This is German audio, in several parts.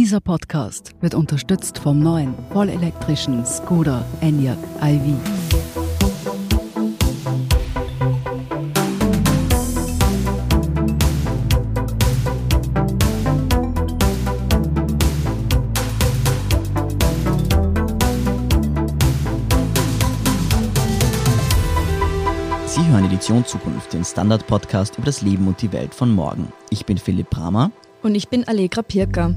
Dieser Podcast wird unterstützt vom neuen vollelektrischen Skoda Enyaq iV. Sie hören Edition Zukunft, den Standard-Podcast über das Leben und die Welt von morgen. Ich bin Philipp Bramer. Und ich bin Allegra Pirker.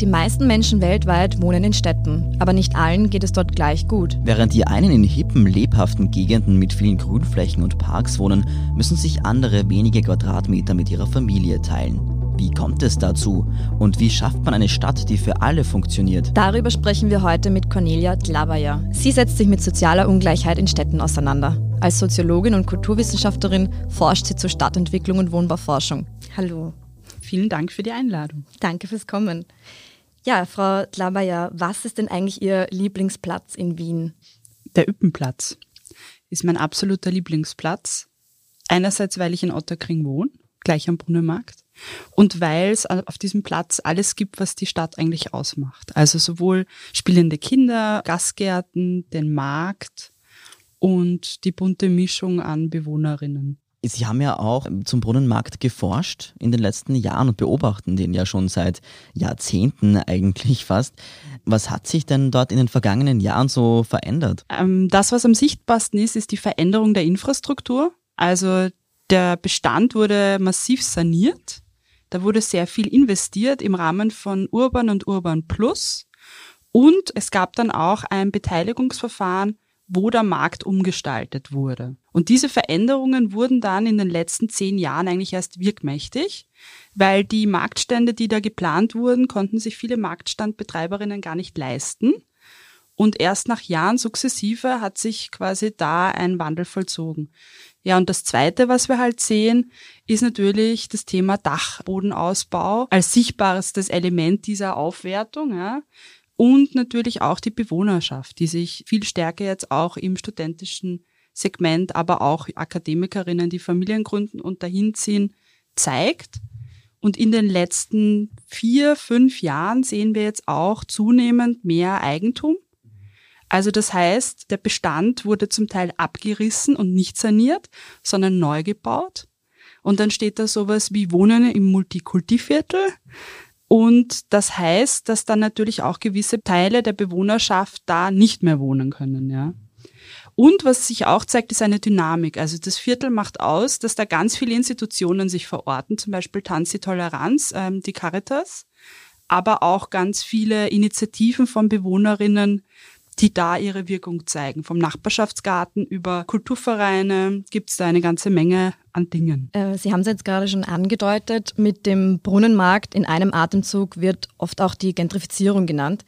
Die meisten Menschen weltweit wohnen in Städten, aber nicht allen geht es dort gleich gut. Während die einen in hippen, lebhaften Gegenden mit vielen Grünflächen und Parks wohnen, müssen sich andere wenige Quadratmeter mit ihrer Familie teilen. Wie kommt es dazu? Und wie schafft man eine Stadt, die für alle funktioniert? Darüber sprechen wir heute mit Cornelia Dlabaya. Sie setzt sich mit sozialer Ungleichheit in Städten auseinander. Als Soziologin und Kulturwissenschaftlerin forscht sie zur Stadtentwicklung und Wohnbauforschung. Hallo. Vielen Dank für die Einladung. Danke fürs Kommen. Ja, Frau Dlabaya, was ist denn eigentlich Ihr Lieblingsplatz in Wien? Der Üppenplatz ist mein absoluter Lieblingsplatz. Einerseits, weil ich in Otterkring wohne, gleich am Brunnenmarkt. Und weil es auf diesem Platz alles gibt, was die Stadt eigentlich ausmacht. Also sowohl spielende Kinder, Gastgärten, den Markt und die bunte Mischung an Bewohnerinnen. Sie haben ja auch zum Brunnenmarkt geforscht in den letzten Jahren und beobachten den ja schon seit Jahrzehnten eigentlich fast. Was hat sich denn dort in den vergangenen Jahren so verändert? Ähm, das, was am sichtbarsten ist, ist die Veränderung der Infrastruktur. Also der Bestand wurde massiv saniert. Da wurde sehr viel investiert im Rahmen von Urban und Urban Plus. Und es gab dann auch ein Beteiligungsverfahren, wo der Markt umgestaltet wurde. Und diese Veränderungen wurden dann in den letzten zehn Jahren eigentlich erst wirkmächtig, weil die Marktstände, die da geplant wurden, konnten sich viele Marktstandbetreiberinnen gar nicht leisten. Und erst nach Jahren sukzessive hat sich quasi da ein Wandel vollzogen. Ja, und das Zweite, was wir halt sehen, ist natürlich das Thema Dachbodenausbau als sichtbarestes Element dieser Aufwertung. Ja. Und natürlich auch die Bewohnerschaft, die sich viel stärker jetzt auch im studentischen Segment, aber auch Akademikerinnen, die Familien gründen und dahin ziehen, zeigt. Und in den letzten vier, fünf Jahren sehen wir jetzt auch zunehmend mehr Eigentum. Also das heißt, der Bestand wurde zum Teil abgerissen und nicht saniert, sondern neu gebaut. Und dann steht da sowas wie Wohnen im Multikultiviertel. Und das heißt, dass dann natürlich auch gewisse Teile der Bewohnerschaft da nicht mehr wohnen können, ja. Und was sich auch zeigt, ist eine Dynamik. Also das Viertel macht aus, dass da ganz viele Institutionen sich verorten, zum Beispiel Tanzi Toleranz, ähm, die Caritas, aber auch ganz viele Initiativen von Bewohnerinnen, die da ihre Wirkung zeigen. Vom Nachbarschaftsgarten über Kulturvereine gibt es da eine ganze Menge an Dingen. Äh, Sie haben es jetzt gerade schon angedeutet, mit dem Brunnenmarkt in einem Atemzug wird oft auch die Gentrifizierung genannt.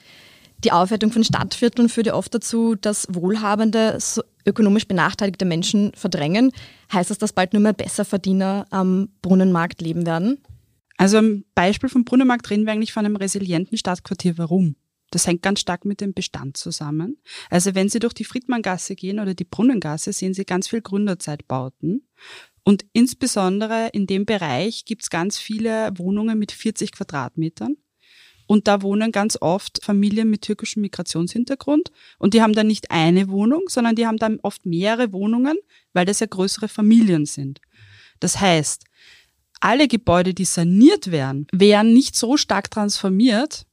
Die Aufwertung von Stadtvierteln führt ja oft dazu, dass wohlhabende, ökonomisch benachteiligte Menschen verdrängen. Heißt das, dass bald nur mehr Besserverdiener am Brunnenmarkt leben werden? Also im Beispiel vom Brunnenmarkt reden wir eigentlich von einem resilienten Stadtquartier. Warum? Das hängt ganz stark mit dem Bestand zusammen. Also wenn Sie durch die Friedmanngasse gehen oder die Brunnengasse, sehen Sie ganz viel Gründerzeitbauten. Und insbesondere in dem Bereich gibt es ganz viele Wohnungen mit 40 Quadratmetern. Und da wohnen ganz oft Familien mit türkischem Migrationshintergrund. Und die haben dann nicht eine Wohnung, sondern die haben dann oft mehrere Wohnungen, weil das ja größere Familien sind. Das heißt, alle Gebäude, die saniert werden, werden nicht so stark transformiert,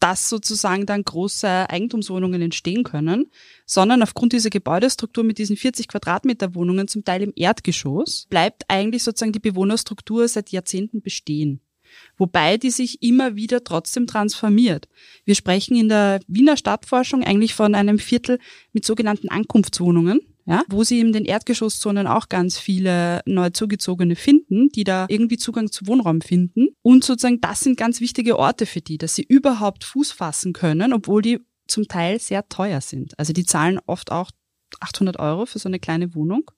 dass sozusagen dann große Eigentumswohnungen entstehen können, sondern aufgrund dieser Gebäudestruktur mit diesen 40 Quadratmeter Wohnungen zum Teil im Erdgeschoss bleibt eigentlich sozusagen die Bewohnerstruktur seit Jahrzehnten bestehen. Wobei die sich immer wieder trotzdem transformiert. Wir sprechen in der Wiener Stadtforschung eigentlich von einem Viertel mit sogenannten Ankunftswohnungen ja, wo sie in den Erdgeschosszonen auch ganz viele neu zugezogene finden, die da irgendwie Zugang zu Wohnraum finden. Und sozusagen, das sind ganz wichtige Orte für die, dass sie überhaupt Fuß fassen können, obwohl die zum Teil sehr teuer sind. Also die zahlen oft auch 800 Euro für so eine kleine Wohnung.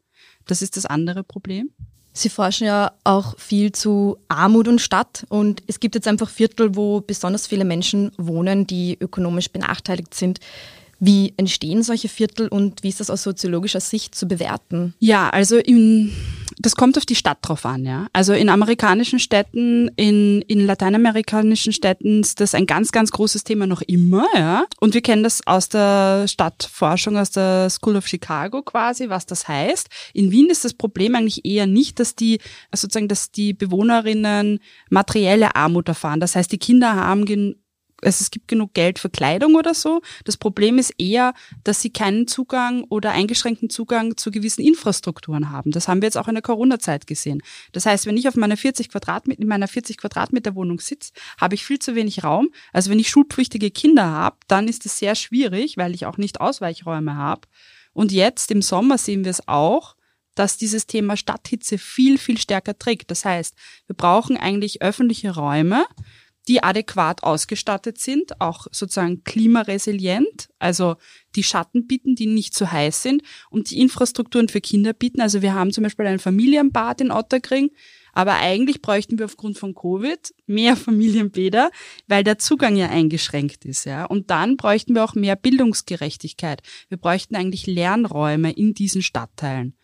Das ist das andere Problem. Sie forschen ja auch viel zu Armut und Stadt und es gibt jetzt einfach Viertel, wo besonders viele Menschen wohnen, die ökonomisch benachteiligt sind. Wie entstehen solche Viertel und wie ist das aus soziologischer Sicht zu bewerten? Ja, also in, das kommt auf die Stadt drauf an, ja. Also in amerikanischen Städten, in, in lateinamerikanischen Städten ist das ein ganz, ganz großes Thema noch immer, ja. Und wir kennen das aus der Stadtforschung, aus der School of Chicago quasi, was das heißt. In Wien ist das Problem eigentlich eher nicht, dass die, sozusagen, dass die Bewohnerinnen materielle Armut erfahren. Das heißt, die Kinder haben also es gibt genug Geld für Kleidung oder so. Das Problem ist eher, dass sie keinen Zugang oder eingeschränkten Zugang zu gewissen Infrastrukturen haben. Das haben wir jetzt auch in der Corona-Zeit gesehen. Das heißt, wenn ich auf meiner 40 Quadratmeter, in meiner 40 Quadratmeter Wohnung sitze, habe ich viel zu wenig Raum. Also wenn ich schulpflichtige Kinder habe, dann ist es sehr schwierig, weil ich auch nicht Ausweichräume habe. Und jetzt im Sommer sehen wir es auch, dass dieses Thema Stadthitze viel, viel stärker trägt. Das heißt, wir brauchen eigentlich öffentliche Räume, die adäquat ausgestattet sind, auch sozusagen klimaresilient, also die Schatten bieten, die nicht zu heiß sind und die Infrastrukturen für Kinder bieten. Also wir haben zum Beispiel ein Familienbad in Otterkring, aber eigentlich bräuchten wir aufgrund von Covid mehr Familienbäder, weil der Zugang ja eingeschränkt ist, ja. Und dann bräuchten wir auch mehr Bildungsgerechtigkeit. Wir bräuchten eigentlich Lernräume in diesen Stadtteilen.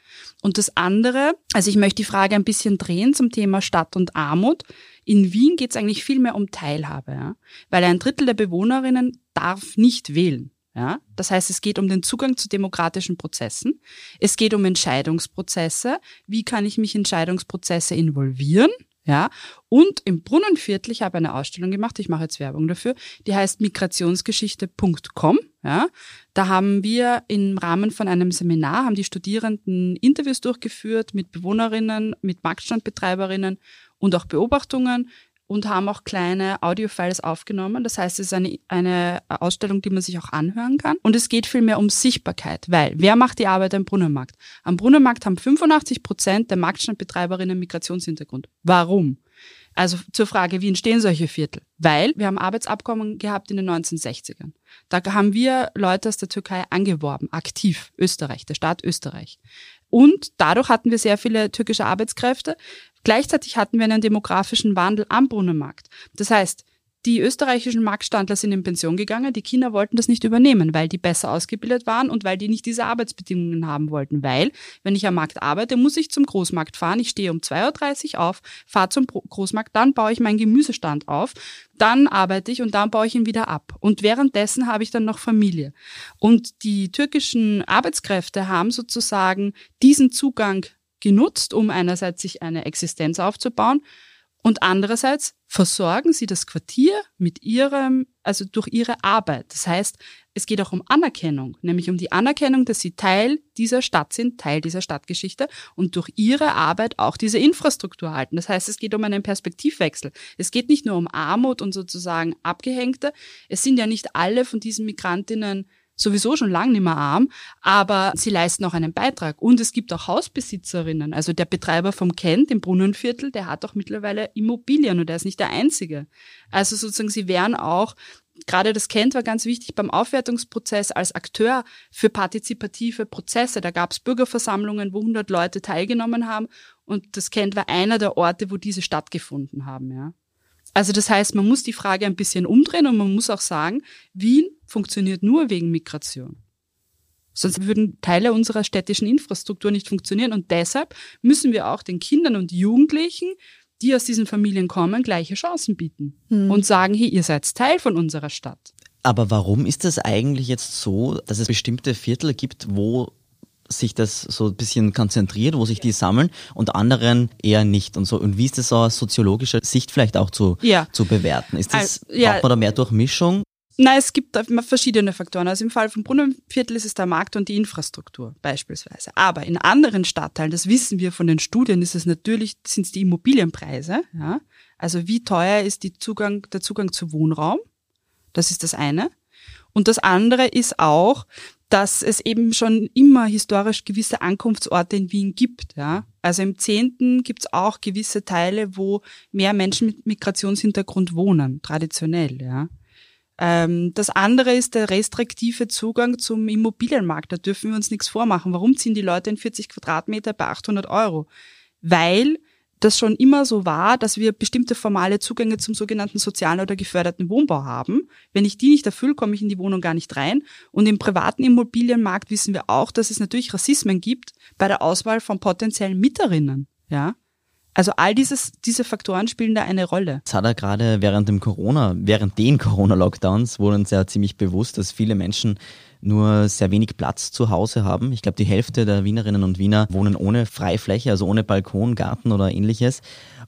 Und das andere, also ich möchte die Frage ein bisschen drehen zum Thema Stadt und Armut. In Wien geht es eigentlich viel mehr um Teilhabe, ja? weil ein Drittel der Bewohnerinnen darf nicht wählen. Ja? Das heißt, es geht um den Zugang zu demokratischen Prozessen. Es geht um Entscheidungsprozesse. Wie kann ich mich in Entscheidungsprozesse involvieren? Ja, und im Brunnenviertel, ich habe eine Ausstellung gemacht, ich mache jetzt Werbung dafür, die heißt migrationsgeschichte.com. Ja, da haben wir im Rahmen von einem Seminar, haben die Studierenden Interviews durchgeführt mit Bewohnerinnen, mit Marktstandbetreiberinnen und auch Beobachtungen und haben auch kleine Audiofiles aufgenommen. Das heißt, es ist eine, eine Ausstellung, die man sich auch anhören kann. Und es geht vielmehr um Sichtbarkeit, weil wer macht die Arbeit am Brunnenmarkt? Am Brunnenmarkt haben 85 Prozent der Marktstandbetreiberinnen Migrationshintergrund. Warum? Also zur Frage, wie entstehen solche Viertel? Weil wir haben Arbeitsabkommen gehabt in den 1960ern. Da haben wir Leute aus der Türkei angeworben, aktiv, Österreich, der Staat Österreich. Und dadurch hatten wir sehr viele türkische Arbeitskräfte. Gleichzeitig hatten wir einen demografischen Wandel am Brunnenmarkt. Das heißt, die österreichischen Marktstandler sind in Pension gegangen, die Kinder wollten das nicht übernehmen, weil die besser ausgebildet waren und weil die nicht diese Arbeitsbedingungen haben wollten. Weil, wenn ich am Markt arbeite, muss ich zum Großmarkt fahren. Ich stehe um 2.30 Uhr auf, fahre zum Großmarkt, dann baue ich meinen Gemüsestand auf, dann arbeite ich und dann baue ich ihn wieder ab. Und währenddessen habe ich dann noch Familie. Und die türkischen Arbeitskräfte haben sozusagen diesen Zugang genutzt, um einerseits sich eine Existenz aufzubauen und andererseits versorgen sie das Quartier mit ihrem, also durch ihre Arbeit. Das heißt, es geht auch um Anerkennung, nämlich um die Anerkennung, dass sie Teil dieser Stadt sind, Teil dieser Stadtgeschichte und durch ihre Arbeit auch diese Infrastruktur halten. Das heißt, es geht um einen Perspektivwechsel. Es geht nicht nur um Armut und sozusagen Abgehängte. Es sind ja nicht alle von diesen Migrantinnen sowieso schon lange nicht mehr arm, aber sie leisten auch einen Beitrag. Und es gibt auch Hausbesitzerinnen. Also der Betreiber vom Kent im Brunnenviertel, der hat auch mittlerweile Immobilien und der ist nicht der Einzige. Also sozusagen, sie wären auch gerade das Kent war ganz wichtig beim Aufwertungsprozess als Akteur für partizipative Prozesse. Da gab es Bürgerversammlungen, wo 100 Leute teilgenommen haben und das Kent war einer der Orte, wo diese stattgefunden haben. Ja. Also das heißt, man muss die Frage ein bisschen umdrehen und man muss auch sagen, Wien funktioniert nur wegen Migration. Sonst würden Teile unserer städtischen Infrastruktur nicht funktionieren. Und deshalb müssen wir auch den Kindern und Jugendlichen, die aus diesen Familien kommen, gleiche Chancen bieten mhm. und sagen, hey, ihr seid Teil von unserer Stadt. Aber warum ist es eigentlich jetzt so, dass es bestimmte Viertel gibt, wo sich das so ein bisschen konzentriert, wo sich die sammeln und anderen eher nicht und so. Und wie ist das aus soziologischer Sicht vielleicht auch zu, ja. zu bewerten? Ist das, also, ja. braucht man da mehr Durchmischung? Nein, es gibt verschiedene Faktoren. Also im Fall vom Brunnenviertel ist es der Markt und die Infrastruktur beispielsweise. Aber in anderen Stadtteilen, das wissen wir von den Studien, ist es natürlich, sind es die Immobilienpreise. Ja? Also wie teuer ist die Zugang, der Zugang zu Wohnraum? Das ist das eine. Und das andere ist auch, dass es eben schon immer historisch gewisse Ankunftsorte in Wien gibt. Ja? Also im Zehnten gibt es auch gewisse Teile, wo mehr Menschen mit Migrationshintergrund wohnen, traditionell. Ja? Ähm, das andere ist der restriktive Zugang zum Immobilienmarkt. Da dürfen wir uns nichts vormachen. Warum ziehen die Leute in 40 Quadratmeter bei 800 Euro? Weil das schon immer so war, dass wir bestimmte formale Zugänge zum sogenannten sozialen oder geförderten Wohnbau haben. Wenn ich die nicht erfülle, komme ich in die Wohnung gar nicht rein. Und im privaten Immobilienmarkt wissen wir auch, dass es natürlich Rassismen gibt bei der Auswahl von potenziellen Mieterinnen. Ja. Also all dieses, diese Faktoren spielen da eine Rolle. Es hat er gerade während dem Corona, während den Corona-Lockdowns wurde uns ja ziemlich bewusst, dass viele Menschen nur sehr wenig Platz zu Hause haben. Ich glaube, die Hälfte der Wienerinnen und Wiener wohnen ohne Freifläche, also ohne Balkon, Garten oder ähnliches.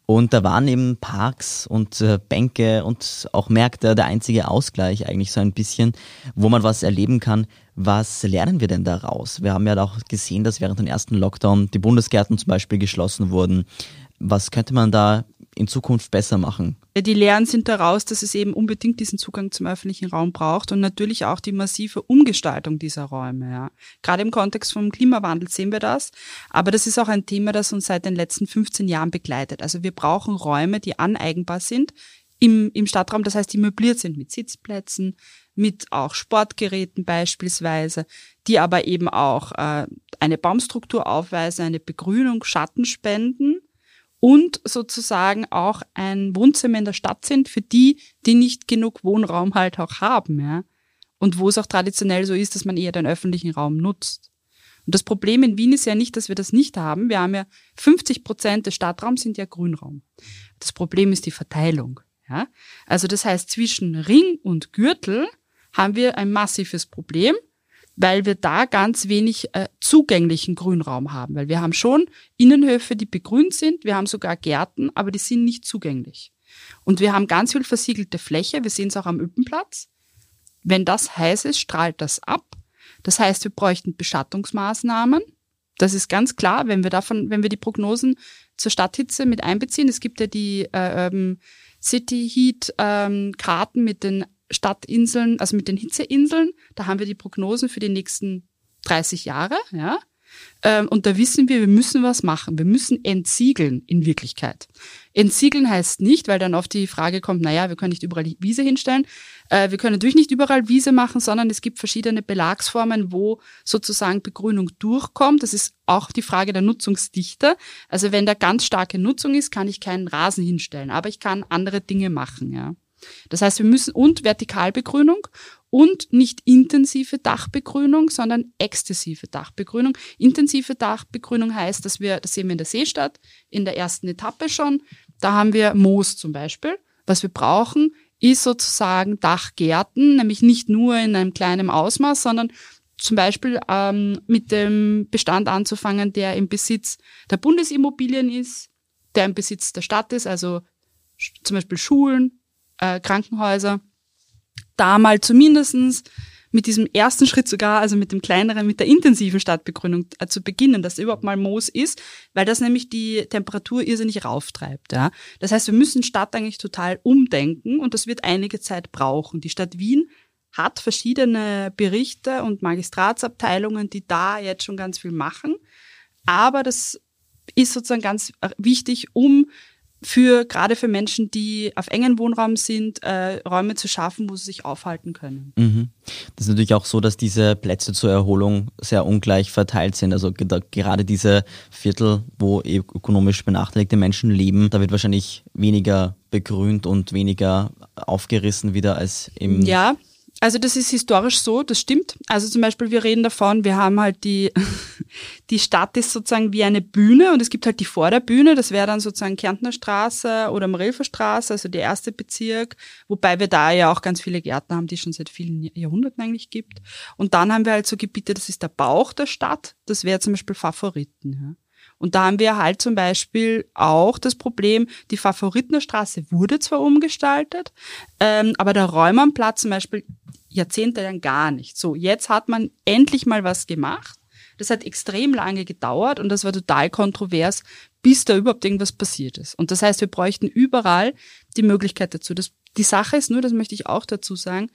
Und da waren eben Parks und äh, Bänke und auch Märkte der einzige Ausgleich eigentlich so ein bisschen, wo man was erleben kann. Was lernen wir denn daraus? Wir haben ja auch gesehen, dass während dem ersten Lockdown die Bundesgärten zum Beispiel geschlossen wurden. Was könnte man da in Zukunft besser machen? Die Lehren sind daraus, dass es eben unbedingt diesen Zugang zum öffentlichen Raum braucht und natürlich auch die massive Umgestaltung dieser Räume. Ja. Gerade im Kontext vom Klimawandel sehen wir das, aber das ist auch ein Thema, das uns seit den letzten 15 Jahren begleitet. Also wir brauchen Räume, die aneigenbar sind im, im Stadtraum, das heißt, die möbliert sind mit Sitzplätzen, mit auch Sportgeräten beispielsweise, die aber eben auch äh, eine Baumstruktur aufweisen, eine Begrünung, Schatten spenden und sozusagen auch ein Wohnzimmer in der Stadt sind für die, die nicht genug Wohnraum halt auch haben, ja. Und wo es auch traditionell so ist, dass man eher den öffentlichen Raum nutzt. Und das Problem in Wien ist ja nicht, dass wir das nicht haben. Wir haben ja 50 Prozent des Stadtraums sind ja Grünraum. Das Problem ist die Verteilung. Ja? Also das heißt, zwischen Ring und Gürtel haben wir ein massives Problem weil wir da ganz wenig äh, zugänglichen Grünraum haben, weil wir haben schon Innenhöfe, die begrünt sind, wir haben sogar Gärten, aber die sind nicht zugänglich. Und wir haben ganz viel versiegelte Fläche, wir sehen es auch am Üppenplatz. Wenn das heiß ist, strahlt das ab. Das heißt, wir bräuchten Beschattungsmaßnahmen. Das ist ganz klar, wenn wir davon, wenn wir die Prognosen zur Stadthitze mit einbeziehen. Es gibt ja die äh, ähm, City Heat ähm, Karten mit den Stadtinseln, also mit den Hitzeinseln, da haben wir die Prognosen für die nächsten 30 Jahre, ja. Ähm, und da wissen wir, wir müssen was machen. Wir müssen entsiegeln in Wirklichkeit. Entsiegeln heißt nicht, weil dann oft die Frage kommt, naja, wir können nicht überall Wiese hinstellen. Äh, wir können natürlich nicht überall Wiese machen, sondern es gibt verschiedene Belagsformen, wo sozusagen Begrünung durchkommt. Das ist auch die Frage der Nutzungsdichte. Also wenn da ganz starke Nutzung ist, kann ich keinen Rasen hinstellen, aber ich kann andere Dinge machen, ja. Das heißt, wir müssen und Vertikalbegrünung und nicht intensive Dachbegrünung, sondern exzessive Dachbegrünung. Intensive Dachbegrünung heißt, dass wir, das sehen wir in der Seestadt, in der ersten Etappe schon, da haben wir Moos zum Beispiel. Was wir brauchen, ist sozusagen Dachgärten, nämlich nicht nur in einem kleinen Ausmaß, sondern zum Beispiel ähm, mit dem Bestand anzufangen, der im Besitz der Bundesimmobilien ist, der im Besitz der Stadt ist, also zum Beispiel Schulen, äh, Krankenhäuser, da mal zumindestens mit diesem ersten Schritt sogar, also mit dem kleineren, mit der intensiven Stadtbegrünung äh, zu beginnen, dass überhaupt mal Moos ist, weil das nämlich die Temperatur irrsinnig rauftreibt. Ja. Das heißt, wir müssen Stadt eigentlich total umdenken und das wird einige Zeit brauchen. Die Stadt Wien hat verschiedene Berichte und Magistratsabteilungen, die da jetzt schon ganz viel machen. Aber das ist sozusagen ganz äh, wichtig, um für gerade für Menschen, die auf engen Wohnraum sind, äh, Räume zu schaffen, wo sie sich aufhalten können. Mhm. Das ist natürlich auch so, dass diese Plätze zur Erholung sehr ungleich verteilt sind. Also gerade diese Viertel, wo ökonomisch benachteiligte Menschen leben, da wird wahrscheinlich weniger begrünt und weniger aufgerissen wieder als im ja, also das ist historisch so, das stimmt. Also zum Beispiel, wir reden davon, wir haben halt die, die Stadt ist sozusagen wie eine Bühne und es gibt halt die Vorderbühne, das wäre dann sozusagen Kärntner Straße oder Marilfer Straße, also der erste Bezirk, wobei wir da ja auch ganz viele Gärten haben, die es schon seit vielen Jahrhunderten eigentlich gibt. Und dann haben wir halt so Gebiete, das ist der Bauch der Stadt, das wäre zum Beispiel Favoriten. Ja. Und da haben wir halt zum Beispiel auch das Problem, die Favoritenerstraße wurde zwar umgestaltet, ähm, aber der Räumernplatz zum Beispiel jahrzehntelang gar nicht. So, jetzt hat man endlich mal was gemacht. Das hat extrem lange gedauert und das war total kontrovers, bis da überhaupt irgendwas passiert ist. Und das heißt, wir bräuchten überall die Möglichkeit dazu. Das, die Sache ist nur, das möchte ich auch dazu sagen,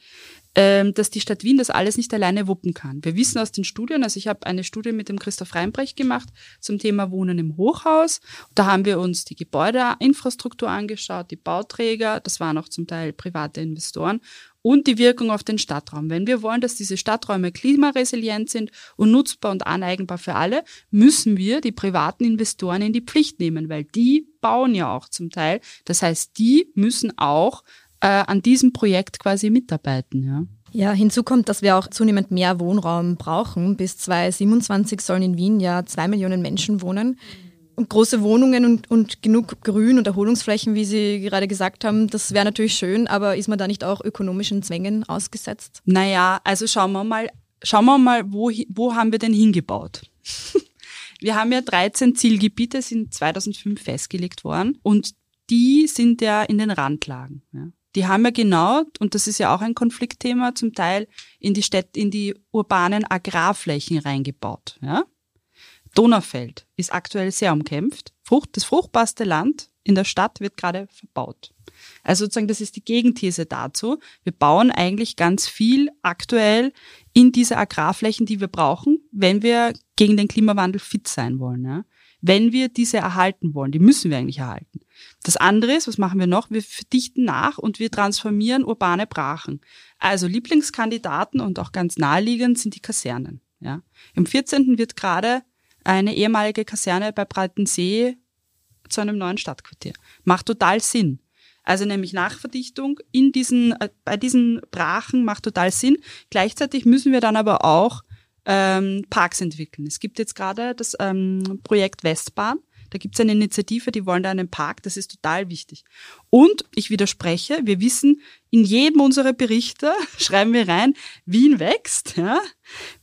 ähm, dass die Stadt Wien das alles nicht alleine wuppen kann. Wir wissen aus den Studien, also ich habe eine Studie mit dem Christoph Reinbrecht gemacht zum Thema Wohnen im Hochhaus. Da haben wir uns die Gebäudeinfrastruktur angeschaut, die Bauträger, das waren auch zum Teil private Investoren und die Wirkung auf den Stadtraum. Wenn wir wollen, dass diese Stadträume klimaresilient sind und nutzbar und aneigenbar für alle, müssen wir die privaten Investoren in die Pflicht nehmen, weil die bauen ja auch zum Teil. Das heißt, die müssen auch äh, an diesem Projekt quasi mitarbeiten. Ja. Ja, hinzu kommt, dass wir auch zunehmend mehr Wohnraum brauchen. Bis 2027 sollen in Wien ja zwei Millionen Menschen wohnen und große Wohnungen und, und genug Grün und Erholungsflächen, wie Sie gerade gesagt haben, das wäre natürlich schön, aber ist man da nicht auch ökonomischen Zwängen ausgesetzt? Naja, also schauen wir mal, schauen wir mal, wo, wo haben wir denn hingebaut? wir haben ja 13 Zielgebiete, sind 2005 festgelegt worden und die sind ja in den Randlagen. Ja. Die haben ja genau, und das ist ja auch ein Konfliktthema, zum Teil in die Städte, in die urbanen Agrarflächen reingebaut. Ja. Donaufeld ist aktuell sehr umkämpft. Frucht, das fruchtbarste Land in der Stadt wird gerade verbaut. Also sozusagen, das ist die Gegenthese dazu. Wir bauen eigentlich ganz viel aktuell in diese Agrarflächen, die wir brauchen, wenn wir gegen den Klimawandel fit sein wollen. Ja? Wenn wir diese erhalten wollen, die müssen wir eigentlich erhalten. Das andere ist, was machen wir noch? Wir verdichten nach und wir transformieren urbane Brachen. Also Lieblingskandidaten und auch ganz naheliegend sind die Kasernen. Ja? Im 14. wird gerade eine ehemalige Kaserne bei Breitensee zu einem neuen Stadtquartier. Macht total Sinn. Also nämlich Nachverdichtung in diesen, äh, bei diesen Brachen macht total Sinn. Gleichzeitig müssen wir dann aber auch ähm, Parks entwickeln. Es gibt jetzt gerade das ähm, Projekt Westbahn. Da gibt es eine Initiative, die wollen da einen Park, das ist total wichtig. Und ich widerspreche, wir wissen, in jedem unserer Berichte schreiben wir rein, Wien wächst, ja,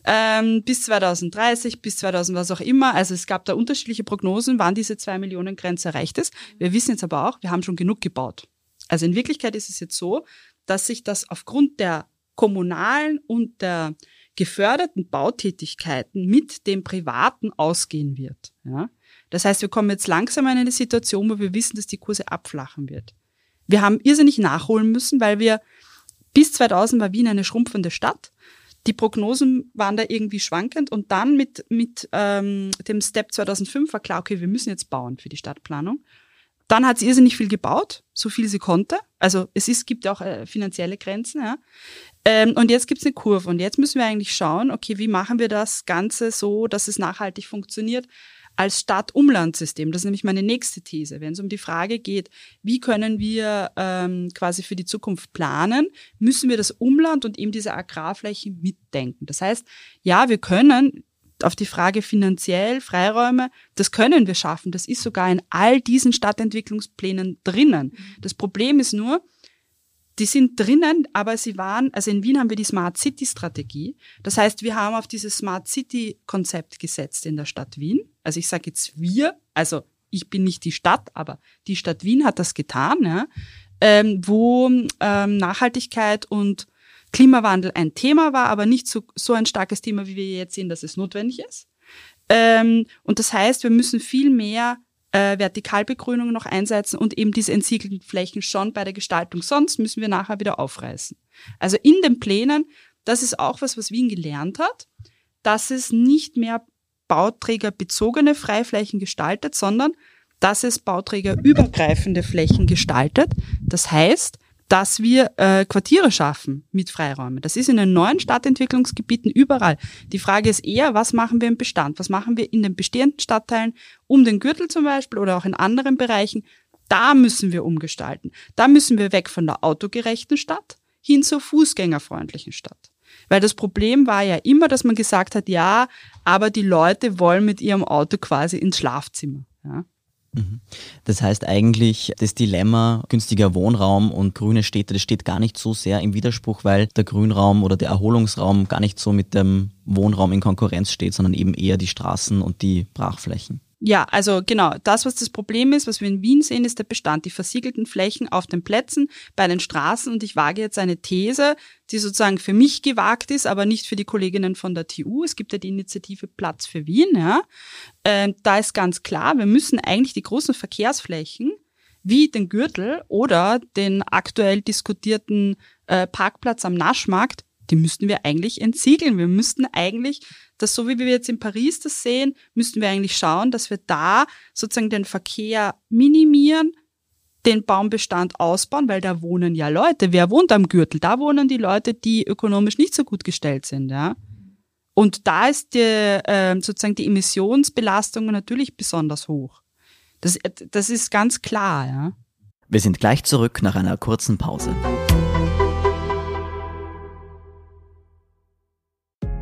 ähm, bis 2030, bis 2000, was auch immer. Also es gab da unterschiedliche Prognosen, wann diese zwei Millionen Grenze erreicht ist. Wir wissen jetzt aber auch, wir haben schon genug gebaut. Also in Wirklichkeit ist es jetzt so, dass sich das aufgrund der kommunalen und der geförderten Bautätigkeiten mit dem Privaten ausgehen wird. Ja? Das heißt, wir kommen jetzt langsam in eine Situation, wo wir wissen, dass die Kurse abflachen wird. Wir haben irrsinnig nachholen müssen, weil wir bis 2000 war Wien eine schrumpfende Stadt. Die Prognosen waren da irgendwie schwankend und dann mit, mit ähm, dem Step 2005 war klar, okay, wir müssen jetzt bauen für die Stadtplanung. Dann hat sie irrsinnig viel gebaut, so viel sie konnte. Also es ist, gibt auch äh, finanzielle Grenzen. Ja. Ähm, und jetzt gibt es eine Kurve und jetzt müssen wir eigentlich schauen, okay, wie machen wir das Ganze so, dass es nachhaltig funktioniert als Stadt-Umland-System. Das ist nämlich meine nächste These. Wenn es um die Frage geht, wie können wir ähm, quasi für die Zukunft planen, müssen wir das Umland und eben diese Agrarfläche mitdenken. Das heißt, ja, wir können auf die Frage finanziell, Freiräume, das können wir schaffen. Das ist sogar in all diesen Stadtentwicklungsplänen drinnen. Das Problem ist nur, die sind drinnen, aber sie waren, also in Wien haben wir die Smart City Strategie. Das heißt, wir haben auf dieses Smart City Konzept gesetzt in der Stadt Wien. Also ich sage jetzt wir, also ich bin nicht die Stadt, aber die Stadt Wien hat das getan, ja, ähm, wo ähm, Nachhaltigkeit und Klimawandel ein Thema war, aber nicht so, so ein starkes Thema, wie wir jetzt sehen, dass es notwendig ist. Ähm, und das heißt, wir müssen viel mehr äh, Vertikalbegrünung noch einsetzen und eben diese entsiegelten Flächen schon bei der Gestaltung. Sonst müssen wir nachher wieder aufreißen. Also in den Plänen, das ist auch was, was Wien gelernt hat, dass es nicht mehr bauträgerbezogene Freiflächen gestaltet, sondern dass es bauträgerübergreifende Flächen gestaltet. Das heißt, dass wir äh, Quartiere schaffen mit Freiräumen. Das ist in den neuen Stadtentwicklungsgebieten überall. Die Frage ist eher, was machen wir im Bestand? Was machen wir in den bestehenden Stadtteilen um den Gürtel zum Beispiel oder auch in anderen Bereichen? Da müssen wir umgestalten. Da müssen wir weg von der autogerechten Stadt hin zur fußgängerfreundlichen Stadt. Weil das Problem war ja immer, dass man gesagt hat, ja, aber die Leute wollen mit ihrem Auto quasi ins Schlafzimmer. Ja. Mhm. Das heißt eigentlich, das Dilemma günstiger Wohnraum und grüne Städte, das steht gar nicht so sehr im Widerspruch, weil der Grünraum oder der Erholungsraum gar nicht so mit dem Wohnraum in Konkurrenz steht, sondern eben eher die Straßen und die Brachflächen. Ja, also genau, das, was das Problem ist, was wir in Wien sehen, ist der Bestand, die versiegelten Flächen auf den Plätzen, bei den Straßen. Und ich wage jetzt eine These, die sozusagen für mich gewagt ist, aber nicht für die Kolleginnen von der TU. Es gibt ja die Initiative Platz für Wien. Ja. Äh, da ist ganz klar, wir müssen eigentlich die großen Verkehrsflächen wie den Gürtel oder den aktuell diskutierten äh, Parkplatz am Naschmarkt, die müssten wir eigentlich entsiegeln. Wir müssten eigentlich, das so wie wir jetzt in Paris das sehen, müssten wir eigentlich schauen, dass wir da sozusagen den Verkehr minimieren, den Baumbestand ausbauen, weil da wohnen ja Leute. Wer wohnt am Gürtel? Da wohnen die Leute, die ökonomisch nicht so gut gestellt sind, ja. Und da ist die, äh, sozusagen die Emissionsbelastung natürlich besonders hoch. Das, das ist ganz klar, ja. Wir sind gleich zurück nach einer kurzen Pause.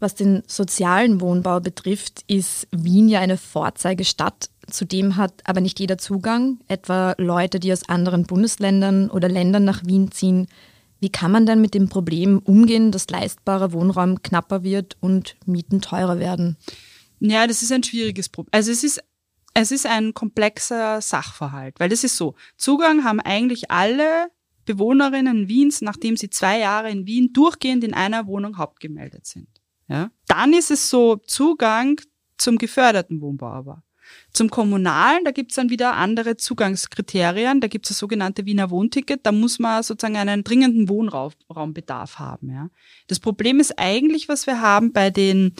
Was den sozialen Wohnbau betrifft, ist Wien ja eine Vorzeigestadt. Zudem hat aber nicht jeder Zugang, etwa Leute, die aus anderen Bundesländern oder Ländern nach Wien ziehen. Wie kann man denn mit dem Problem umgehen, dass leistbarer Wohnraum knapper wird und Mieten teurer werden? Ja, das ist ein schwieriges Problem. Also es ist, es ist ein komplexer Sachverhalt, weil das ist so. Zugang haben eigentlich alle Bewohnerinnen Wiens, nachdem sie zwei Jahre in Wien durchgehend in einer Wohnung hauptgemeldet sind. Ja? Dann ist es so Zugang zum geförderten Wohnbau aber. Zum Kommunalen, da gibt's dann wieder andere Zugangskriterien. Da gibt's das sogenannte Wiener Wohnticket. Da muss man sozusagen einen dringenden Wohnraumbedarf haben. Ja. Das Problem ist eigentlich, was wir haben bei den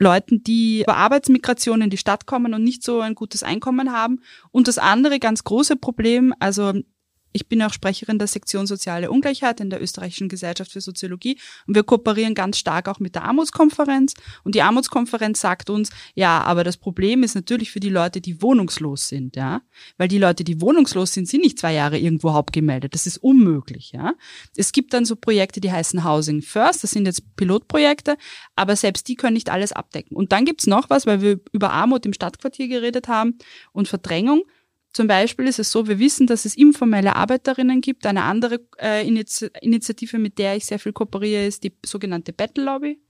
Leuten, die über Arbeitsmigration in die Stadt kommen und nicht so ein gutes Einkommen haben. Und das andere ganz große Problem, also ich bin auch Sprecherin der Sektion Soziale Ungleichheit in der Österreichischen Gesellschaft für Soziologie und wir kooperieren ganz stark auch mit der Armutskonferenz. Und die Armutskonferenz sagt uns, ja, aber das Problem ist natürlich für die Leute, die wohnungslos sind, ja. Weil die Leute, die wohnungslos sind, sind nicht zwei Jahre irgendwo hauptgemeldet. Das ist unmöglich, ja. Es gibt dann so Projekte, die heißen Housing First. Das sind jetzt Pilotprojekte, aber selbst die können nicht alles abdecken. Und dann gibt's noch was, weil wir über Armut im Stadtquartier geredet haben und Verdrängung. Zum Beispiel ist es so, wir wissen, dass es informelle Arbeiterinnen gibt. Eine andere äh, Initiative, mit der ich sehr viel kooperiere, ist die sogenannte Battle Lobby.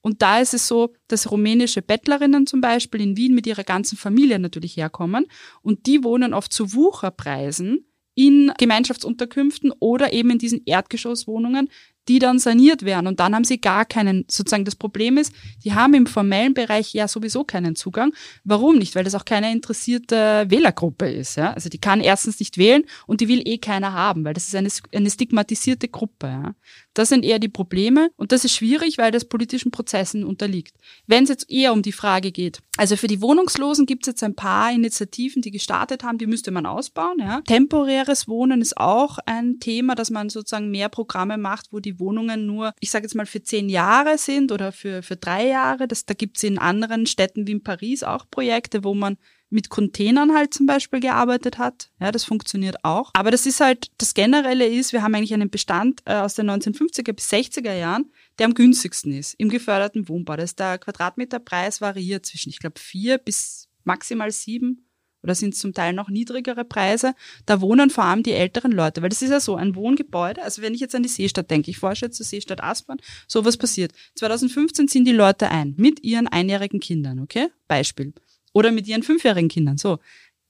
Und da ist es so, dass rumänische Bettlerinnen zum Beispiel in Wien mit ihrer ganzen Familie natürlich herkommen und die wohnen oft zu Wucherpreisen in Gemeinschaftsunterkünften oder eben in diesen Erdgeschosswohnungen, die dann saniert werden. Und dann haben sie gar keinen, sozusagen das Problem ist, die haben im formellen Bereich ja sowieso keinen Zugang. Warum nicht? Weil das auch keine interessierte Wählergruppe ist. Ja? Also die kann erstens nicht wählen und die will eh keiner haben, weil das ist eine, eine stigmatisierte Gruppe. Ja? Das sind eher die Probleme und das ist schwierig, weil das politischen Prozessen unterliegt. Wenn es jetzt eher um die Frage geht, also für die Wohnungslosen gibt es jetzt ein paar Initiativen, die gestartet haben, die müsste man ausbauen. Ja? Temporäres Wohnen ist auch ein Thema, dass man sozusagen mehr Programme macht, wo die Wohnungen nur, ich sage jetzt mal, für zehn Jahre sind oder für, für drei Jahre. Das, da gibt es in anderen Städten wie in Paris auch Projekte, wo man mit Containern halt zum Beispiel gearbeitet hat. Ja, das funktioniert auch. Aber das ist halt, das Generelle ist, wir haben eigentlich einen Bestand äh, aus den 1950er bis 60er Jahren, der am günstigsten ist im geförderten Wohnbau. Das ist der Quadratmeterpreis variiert zwischen, ich glaube, vier bis maximal sieben oder sind zum Teil noch niedrigere Preise. Da wohnen vor allem die älteren Leute, weil das ist ja so ein Wohngebäude. Also wenn ich jetzt an die Seestadt denke, ich forsche jetzt zur Seestadt Aspern, so was passiert. 2015 ziehen die Leute ein mit ihren einjährigen Kindern, okay? Beispiel. Oder mit ihren fünfjährigen Kindern. So,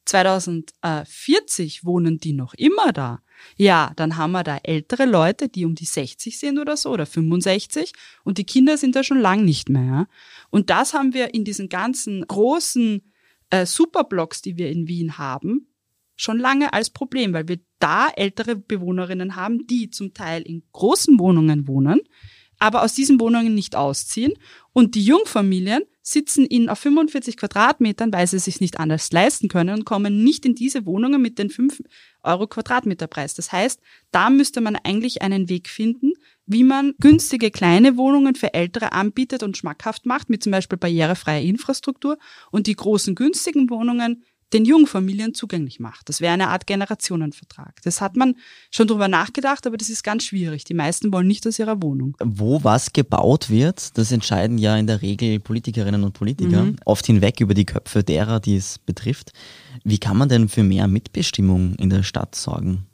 2040 wohnen die noch immer da. Ja, dann haben wir da ältere Leute, die um die 60 sind oder so oder 65 und die Kinder sind da schon lang nicht mehr. Ja? Und das haben wir in diesen ganzen großen äh, Superblocks, die wir in Wien haben, schon lange als Problem, weil wir da ältere Bewohnerinnen haben, die zum Teil in großen Wohnungen wohnen, aber aus diesen Wohnungen nicht ausziehen. Und die Jungfamilien sitzen in auf 45 Quadratmetern, weil sie sich nicht anders leisten können und kommen nicht in diese Wohnungen mit den 5 Euro Quadratmeterpreis. Das heißt, da müsste man eigentlich einen Weg finden, wie man günstige kleine Wohnungen für Ältere anbietet und schmackhaft macht, mit zum Beispiel barrierefreier Infrastruktur und die großen günstigen Wohnungen den Jungfamilien zugänglich macht. Das wäre eine Art Generationenvertrag. Das hat man schon drüber nachgedacht, aber das ist ganz schwierig. Die meisten wollen nicht aus ihrer Wohnung. Wo was gebaut wird, das entscheiden ja in der Regel Politikerinnen und Politiker, mhm. oft hinweg über die Köpfe derer, die es betrifft. Wie kann man denn für mehr Mitbestimmung in der Stadt sorgen?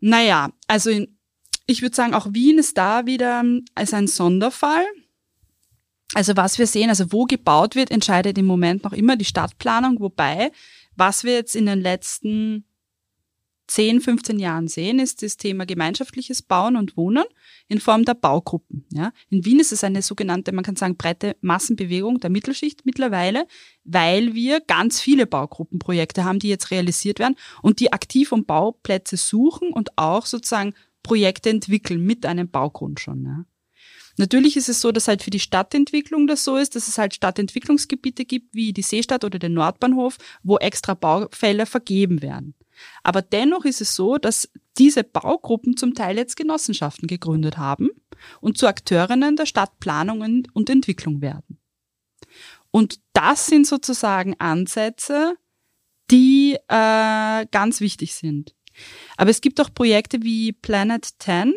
Naja, also in, ich würde sagen, auch Wien ist da wieder als ein Sonderfall. Also was wir sehen, also wo gebaut wird, entscheidet im Moment noch immer die Stadtplanung, wobei was wir jetzt in den letzten 10, 15 Jahren sehen, ist das Thema gemeinschaftliches Bauen und Wohnen in Form der Baugruppen. Ja. In Wien ist es eine sogenannte, man kann sagen, breite Massenbewegung der Mittelschicht mittlerweile, weil wir ganz viele Baugruppenprojekte haben, die jetzt realisiert werden und die aktiv um Bauplätze suchen und auch sozusagen Projekte entwickeln mit einem Baugrund schon. Ja. Natürlich ist es so, dass halt für die Stadtentwicklung das so ist, dass es halt Stadtentwicklungsgebiete gibt, wie die Seestadt oder den Nordbahnhof, wo extra Baufelder vergeben werden. Aber dennoch ist es so, dass diese Baugruppen zum Teil jetzt Genossenschaften gegründet haben und zu Akteurinnen der Stadtplanung und Entwicklung werden. Und das sind sozusagen Ansätze, die äh, ganz wichtig sind. Aber es gibt auch Projekte wie Planet 10,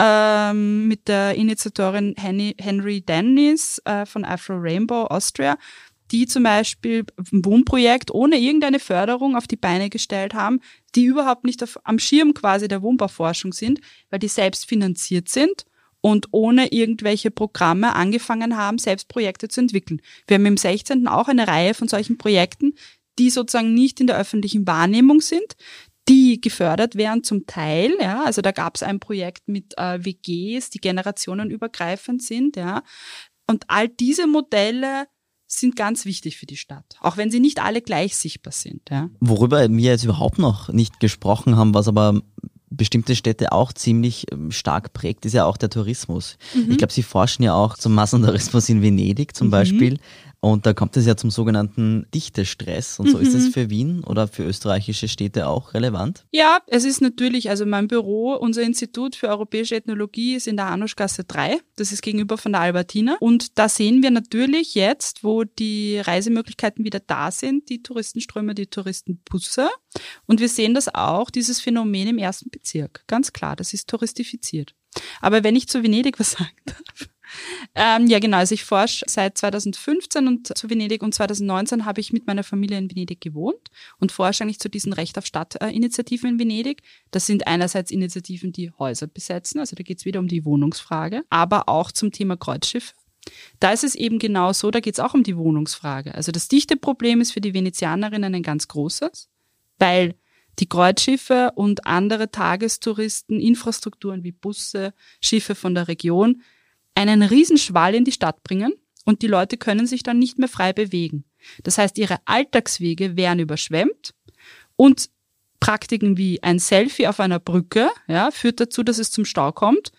ähm, mit der Initiatorin Henry, Henry Dennis äh, von Afro Rainbow Austria, die zum Beispiel ein Wohnprojekt ohne irgendeine Förderung auf die Beine gestellt haben, die überhaupt nicht auf, am Schirm quasi der Wohnbauforschung sind, weil die selbst finanziert sind und ohne irgendwelche Programme angefangen haben, selbst Projekte zu entwickeln. Wir haben im 16. auch eine Reihe von solchen Projekten, die sozusagen nicht in der öffentlichen Wahrnehmung sind, die gefördert werden zum Teil. Ja, also da gab es ein Projekt mit äh, WGs, die generationenübergreifend sind. Ja, und all diese Modelle sind ganz wichtig für die Stadt, auch wenn sie nicht alle gleich sichtbar sind. Ja. Worüber wir jetzt überhaupt noch nicht gesprochen haben, was aber bestimmte Städte auch ziemlich ähm, stark prägt, ist ja auch der Tourismus. Mhm. Ich glaube, Sie forschen ja auch zum Massentourismus in Venedig zum mhm. Beispiel. Und da kommt es ja zum sogenannten Dichtestress. Und so mhm. ist es mhm. für Wien oder für österreichische Städte auch relevant? Ja, es ist natürlich, also mein Büro, unser Institut für europäische Ethnologie ist in der Hanuschgasse 3. Das ist gegenüber von der Albertina. Und da sehen wir natürlich jetzt, wo die Reisemöglichkeiten wieder da sind, die Touristenströme, die Touristenbusse. Und wir sehen das auch, dieses Phänomen im ersten Bezirk. Ganz klar, das ist touristifiziert. Aber wenn ich zu Venedig was sagen darf, ähm, ja, genau. Also ich forsche seit 2015 und zu Venedig und 2019 habe ich mit meiner Familie in Venedig gewohnt und forsche eigentlich zu diesen Recht auf Stadt-Initiativen in Venedig. Das sind einerseits Initiativen, die Häuser besetzen, also da geht es wieder um die Wohnungsfrage, aber auch zum Thema Kreuzschiffe. Da ist es eben genau so, da geht es auch um die Wohnungsfrage. Also das Dichteproblem ist für die Venezianerinnen ein ganz großes, weil die Kreuzschiffe und andere Tagestouristen, Infrastrukturen wie Busse, Schiffe von der Region einen Riesenschwall in die Stadt bringen und die Leute können sich dann nicht mehr frei bewegen. Das heißt, ihre Alltagswege werden überschwemmt und Praktiken wie ein Selfie auf einer Brücke ja, führt dazu, dass es zum Stau kommt.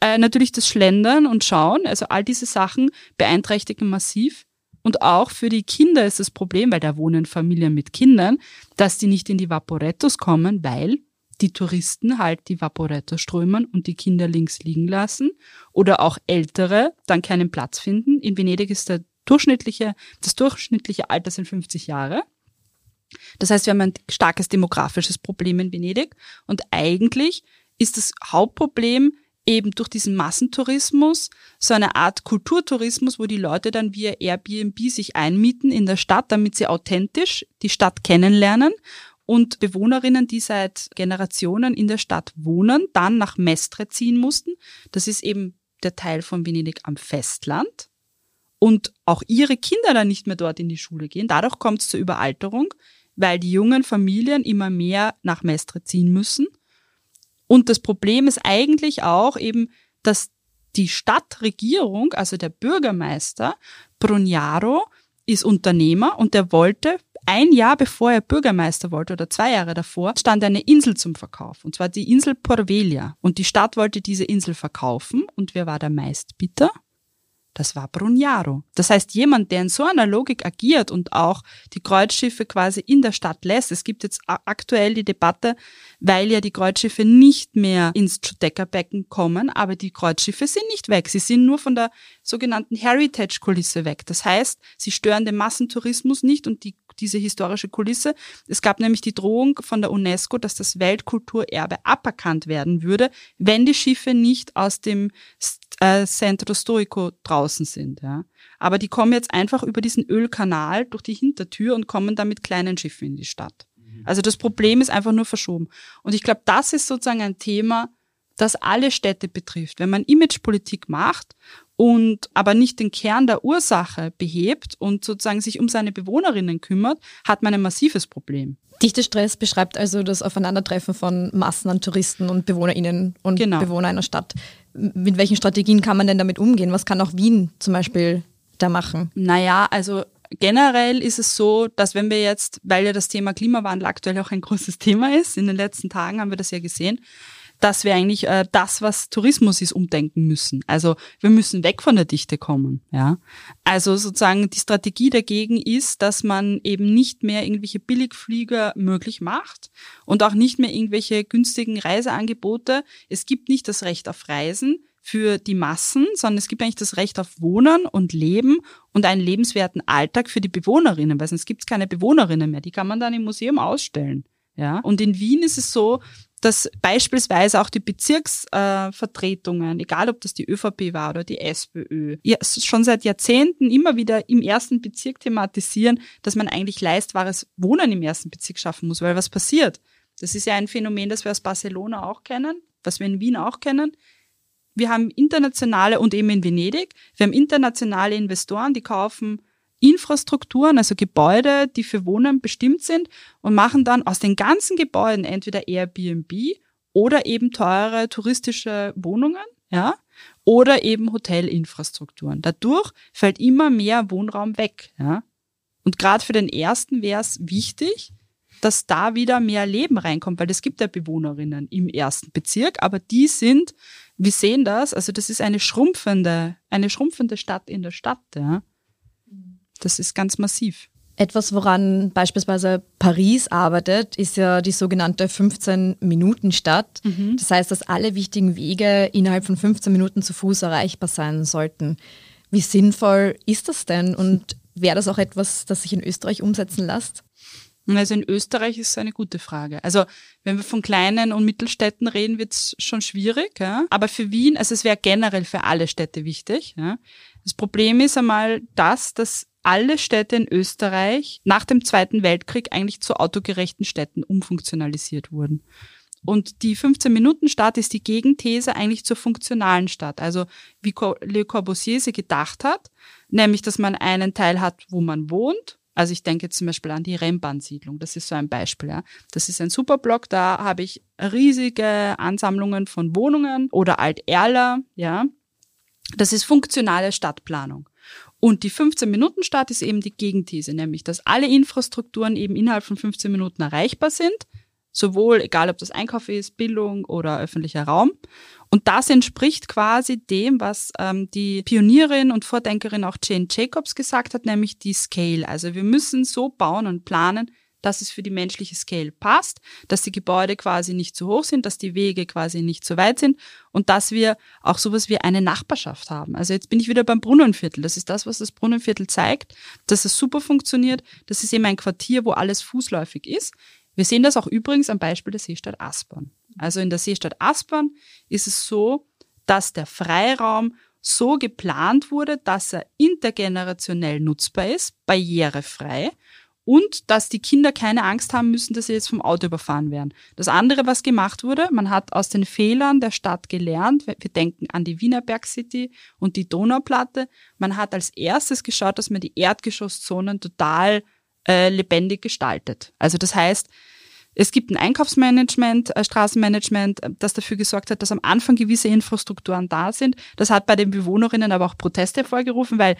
Äh, natürlich das Schlendern und Schauen, also all diese Sachen beeinträchtigen massiv. Und auch für die Kinder ist das Problem, weil da wohnen Familien mit Kindern, dass die nicht in die Vaporettos kommen, weil die Touristen halt die Vaporetto strömen und die Kinder links liegen lassen oder auch Ältere dann keinen Platz finden. In Venedig ist der durchschnittliche, das durchschnittliche Alter sind 50 Jahre. Das heißt, wir haben ein starkes demografisches Problem in Venedig und eigentlich ist das Hauptproblem eben durch diesen Massentourismus so eine Art Kulturtourismus, wo die Leute dann via Airbnb sich einmieten in der Stadt, damit sie authentisch die Stadt kennenlernen und Bewohnerinnen, die seit Generationen in der Stadt wohnen, dann nach Mestre ziehen mussten. Das ist eben der Teil von Venedig am Festland. Und auch ihre Kinder dann nicht mehr dort in die Schule gehen. Dadurch kommt es zur Überalterung, weil die jungen Familien immer mehr nach Mestre ziehen müssen. Und das Problem ist eigentlich auch eben, dass die Stadtregierung, also der Bürgermeister Brugnaro, ist Unternehmer und der wollte ein Jahr bevor er Bürgermeister wollte oder zwei Jahre davor, stand eine Insel zum Verkauf. Und zwar die Insel Porvelia. Und die Stadt wollte diese Insel verkaufen. Und wer war der Meistbitter? Das war Brugnaro. Das heißt, jemand, der in so einer Logik agiert und auch die Kreuzschiffe quasi in der Stadt lässt. Es gibt jetzt aktuell die Debatte, weil ja die Kreuzschiffe nicht mehr ins Giudecca-Becken kommen, aber die Kreuzschiffe sind nicht weg. Sie sind nur von der sogenannten Heritage-Kulisse weg. Das heißt, sie stören den Massentourismus nicht und die diese historische Kulisse. Es gab nämlich die Drohung von der UNESCO, dass das Weltkulturerbe aberkannt werden würde, wenn die Schiffe nicht aus dem äh, Centro Storico draußen sind. Ja. Aber die kommen jetzt einfach über diesen Ölkanal durch die Hintertür und kommen dann mit kleinen Schiffen in die Stadt. Mhm. Also das Problem ist einfach nur verschoben. Und ich glaube, das ist sozusagen ein Thema, das alle Städte betrifft. Wenn man Imagepolitik macht und aber nicht den Kern der Ursache behebt und sozusagen sich um seine Bewohnerinnen kümmert, hat man ein massives Problem. Dichtestress beschreibt also das Aufeinandertreffen von Massen an Touristen und BewohnerInnen und genau. Bewohner einer Stadt. Mit welchen Strategien kann man denn damit umgehen? Was kann auch Wien zum Beispiel da machen? Naja, also generell ist es so, dass wenn wir jetzt, weil ja das Thema Klimawandel aktuell auch ein großes Thema ist, in den letzten Tagen haben wir das ja gesehen, dass wir eigentlich äh, das, was Tourismus ist, umdenken müssen. Also wir müssen weg von der Dichte kommen. Ja, also sozusagen die Strategie dagegen ist, dass man eben nicht mehr irgendwelche Billigflieger möglich macht und auch nicht mehr irgendwelche günstigen Reiseangebote. Es gibt nicht das Recht auf Reisen für die Massen, sondern es gibt eigentlich das Recht auf Wohnen und Leben und einen lebenswerten Alltag für die Bewohnerinnen, weil sonst gibt es keine Bewohnerinnen mehr. Die kann man dann im Museum ausstellen. Ja, und in Wien ist es so, dass beispielsweise auch die Bezirksvertretungen, äh, egal ob das die ÖVP war oder die SPÖ, ja, schon seit Jahrzehnten immer wieder im ersten Bezirk thematisieren, dass man eigentlich leistbares Wohnen im ersten Bezirk schaffen muss, weil was passiert? Das ist ja ein Phänomen, das wir aus Barcelona auch kennen, was wir in Wien auch kennen. Wir haben internationale und eben in Venedig, wir haben internationale Investoren, die kaufen Infrastrukturen, also Gebäude, die für Wohnen bestimmt sind und machen dann aus den ganzen Gebäuden entweder Airbnb oder eben teure touristische Wohnungen, ja, oder eben Hotelinfrastrukturen. Dadurch fällt immer mehr Wohnraum weg, ja. Und gerade für den ersten wäre es wichtig, dass da wieder mehr Leben reinkommt, weil es gibt ja Bewohnerinnen im ersten Bezirk, aber die sind, wir sehen das, also das ist eine schrumpfende, eine schrumpfende Stadt in der Stadt, ja. Das ist ganz massiv. Etwas, woran beispielsweise Paris arbeitet, ist ja die sogenannte 15-Minuten-Stadt. Mhm. Das heißt, dass alle wichtigen Wege innerhalb von 15 Minuten zu Fuß erreichbar sein sollten. Wie sinnvoll ist das denn und wäre das auch etwas, das sich in Österreich umsetzen lässt? Also in Österreich ist es eine gute Frage. Also wenn wir von kleinen und Mittelstädten reden, wird es schon schwierig. Ja? Aber für Wien, also es wäre generell für alle Städte wichtig. Ja? Das Problem ist einmal das, dass alle Städte in Österreich nach dem Zweiten Weltkrieg eigentlich zu autogerechten Städten umfunktionalisiert wurden. Und die 15-Minuten-Stadt ist die Gegenthese eigentlich zur funktionalen Stadt. Also wie Le Corbusier sie gedacht hat, nämlich, dass man einen Teil hat, wo man wohnt. Also ich denke zum Beispiel an die Rennbahnsiedlung. Das ist so ein Beispiel. Ja. Das ist ein Superblock. Da habe ich riesige Ansammlungen von Wohnungen oder Alt-Erler. Ja. Das ist funktionale Stadtplanung. Und die 15-Minuten-Start ist eben die Gegenthese, nämlich, dass alle Infrastrukturen eben innerhalb von 15 Minuten erreichbar sind, sowohl egal ob das Einkauf ist, Bildung oder öffentlicher Raum. Und das entspricht quasi dem, was ähm, die Pionierin und Vordenkerin auch Jane Jacobs gesagt hat, nämlich die Scale. Also wir müssen so bauen und planen, dass es für die menschliche Scale passt, dass die Gebäude quasi nicht zu hoch sind, dass die Wege quasi nicht zu weit sind und dass wir auch sowas wie eine Nachbarschaft haben. Also jetzt bin ich wieder beim Brunnenviertel. Das ist das, was das Brunnenviertel zeigt, dass es super funktioniert. Das ist eben ein Quartier, wo alles fußläufig ist. Wir sehen das auch übrigens am Beispiel der Seestadt Aspern. Also in der Seestadt Aspern ist es so, dass der Freiraum so geplant wurde, dass er intergenerationell nutzbar ist, barrierefrei und dass die Kinder keine Angst haben müssen, dass sie jetzt vom Auto überfahren werden. Das andere, was gemacht wurde, man hat aus den Fehlern der Stadt gelernt. Wir denken an die Wienerberg City und die Donauplatte. Man hat als erstes geschaut, dass man die Erdgeschosszonen total äh, lebendig gestaltet. Also das heißt, es gibt ein Einkaufsmanagement, ein äh, Straßenmanagement, das dafür gesorgt hat, dass am Anfang gewisse Infrastrukturen da sind. Das hat bei den Bewohnerinnen aber auch Proteste hervorgerufen, weil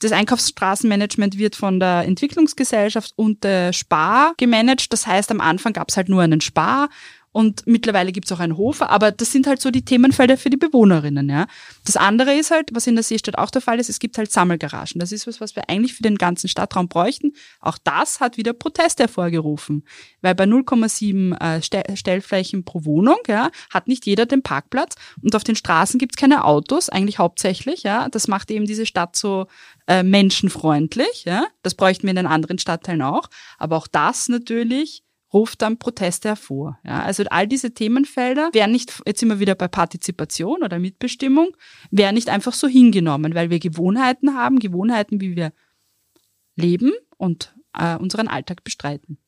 das Einkaufsstraßenmanagement wird von der Entwicklungsgesellschaft und der Spar gemanagt. Das heißt, am Anfang gab es halt nur einen Spar Und mittlerweile gibt es auch einen Hofer, aber das sind halt so die Themenfelder für die Bewohnerinnen. Ja. Das andere ist halt, was in der Seestadt auch der Fall ist, es gibt halt Sammelgaragen. Das ist was, was wir eigentlich für den ganzen Stadtraum bräuchten. Auch das hat wieder Proteste hervorgerufen. Weil bei 0,7 äh, Stellflächen pro Wohnung ja, hat nicht jeder den Parkplatz. Und auf den Straßen gibt es keine Autos, eigentlich hauptsächlich. Ja. Das macht eben diese Stadt so äh, menschenfreundlich. Ja. Das bräuchten wir in den anderen Stadtteilen auch. Aber auch das natürlich ruft dann Proteste hervor. Ja, also all diese Themenfelder wären nicht, jetzt immer wieder bei Partizipation oder Mitbestimmung, wären nicht einfach so hingenommen, weil wir Gewohnheiten haben, Gewohnheiten, wie wir leben und äh, unseren Alltag bestreiten.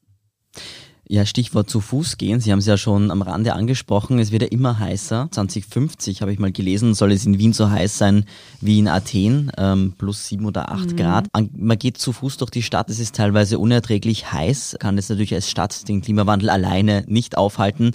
Ja, Stichwort zu Fuß gehen. Sie haben es ja schon am Rande angesprochen. Es wird ja immer heißer. 2050 habe ich mal gelesen, soll es in Wien so heiß sein wie in Athen, ähm, plus sieben oder acht mhm. Grad. Man geht zu Fuß durch die Stadt. Es ist teilweise unerträglich heiß. Kann es natürlich als Stadt den Klimawandel alleine nicht aufhalten.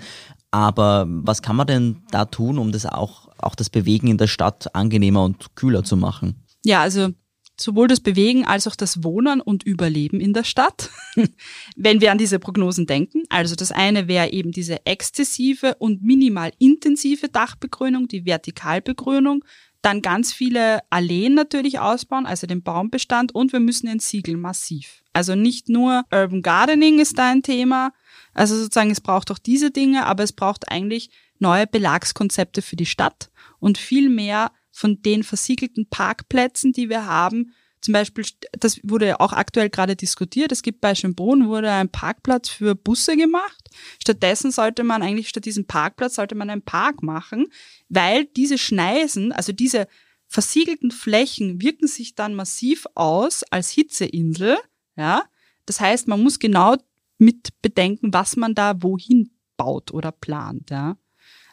Aber was kann man denn da tun, um das auch, auch das Bewegen in der Stadt angenehmer und kühler zu machen? Ja, also sowohl das Bewegen als auch das Wohnen und Überleben in der Stadt, wenn wir an diese Prognosen denken. Also das eine wäre eben diese exzessive und minimal intensive Dachbegrünung, die Vertikalbegrünung, dann ganz viele Alleen natürlich ausbauen, also den Baumbestand und wir müssen entsiegeln massiv. Also nicht nur Urban Gardening ist da ein Thema, also sozusagen es braucht auch diese Dinge, aber es braucht eigentlich neue Belagskonzepte für die Stadt und viel mehr von den versiegelten Parkplätzen, die wir haben, zum Beispiel, das wurde ja auch aktuell gerade diskutiert, es gibt bei Schönbrunn wurde ein Parkplatz für Busse gemacht. Stattdessen sollte man eigentlich statt diesem Parkplatz sollte man einen Park machen, weil diese Schneisen, also diese versiegelten Flächen wirken sich dann massiv aus als Hitzeinsel, ja. Das heißt, man muss genau mit bedenken, was man da wohin baut oder plant, ja.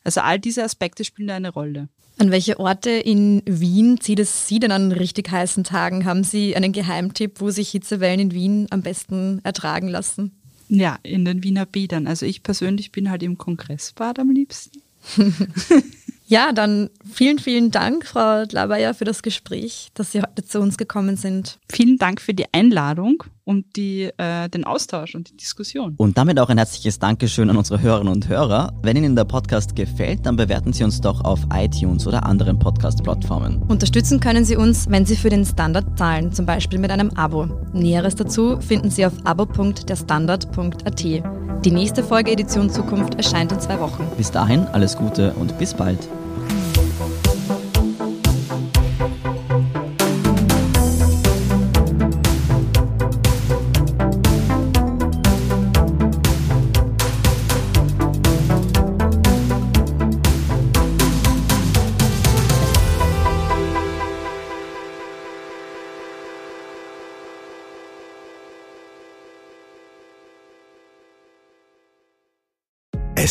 Also all diese Aspekte spielen da eine Rolle. An welche Orte in Wien zieht es Sie denn an richtig heißen Tagen? Haben Sie einen Geheimtipp, wo sich Hitzewellen in Wien am besten ertragen lassen? Ja, in den Wiener Bädern. Also ich persönlich bin halt im Kongressbad am liebsten. ja, dann vielen, vielen Dank, Frau Dlabayer, für das Gespräch, dass Sie heute zu uns gekommen sind. Vielen Dank für die Einladung und die, äh, den Austausch und die Diskussion. Und damit auch ein herzliches Dankeschön an unsere Hörerinnen und Hörer. Wenn Ihnen der Podcast gefällt, dann bewerten Sie uns doch auf iTunes oder anderen Podcast-Plattformen. Unterstützen können Sie uns, wenn Sie für den Standard zahlen, zum Beispiel mit einem Abo. Näheres dazu finden Sie auf abo.derstandard.at. Die nächste Folge Edition Zukunft erscheint in zwei Wochen. Bis dahin alles Gute und bis bald.